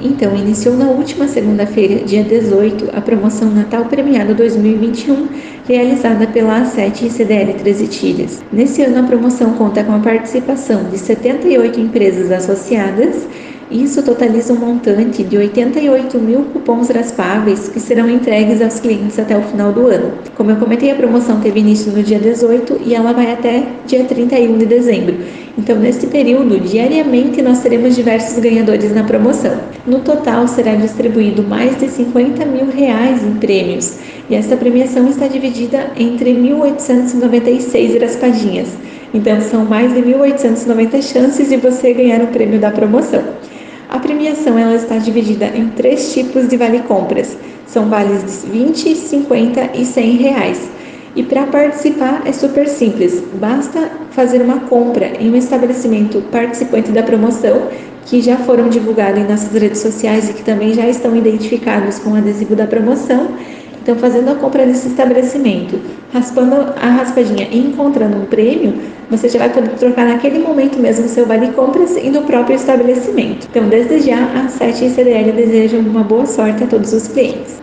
Então, iniciou na última segunda-feira, dia 18, a promoção Natal Premiado 2021, realizada pela A7 e CDL 13 Tilhas. Nesse ano, a promoção conta com a participação de 78 empresas associadas isso totaliza um montante de 88 mil cupons raspáveis que serão entregues aos clientes até o final do ano. Como eu comentei, a promoção teve início no dia 18 e ela vai até dia 31 de dezembro. Então, neste período, diariamente nós teremos diversos ganhadores na promoção. No total, será distribuído mais de 50 mil reais em prêmios e esta premiação está dividida entre 1.896 raspadinhas. Então, são mais de 1.890 chances de você ganhar o prêmio da promoção. A premiação ela está dividida em três tipos de vale compras. São vales de 20, 50 e 100 reais. E para participar é super simples, basta fazer uma compra em um estabelecimento participante da promoção que já foram divulgados em nossas redes sociais e que também já estão identificados com o adesivo da promoção então, fazendo a compra nesse estabelecimento, raspando a raspadinha e encontrando um prêmio, você já vai poder trocar naquele momento mesmo o seu vale compras e no próprio estabelecimento. Então, desde já, a 7 CDL deseja uma boa sorte a todos os clientes.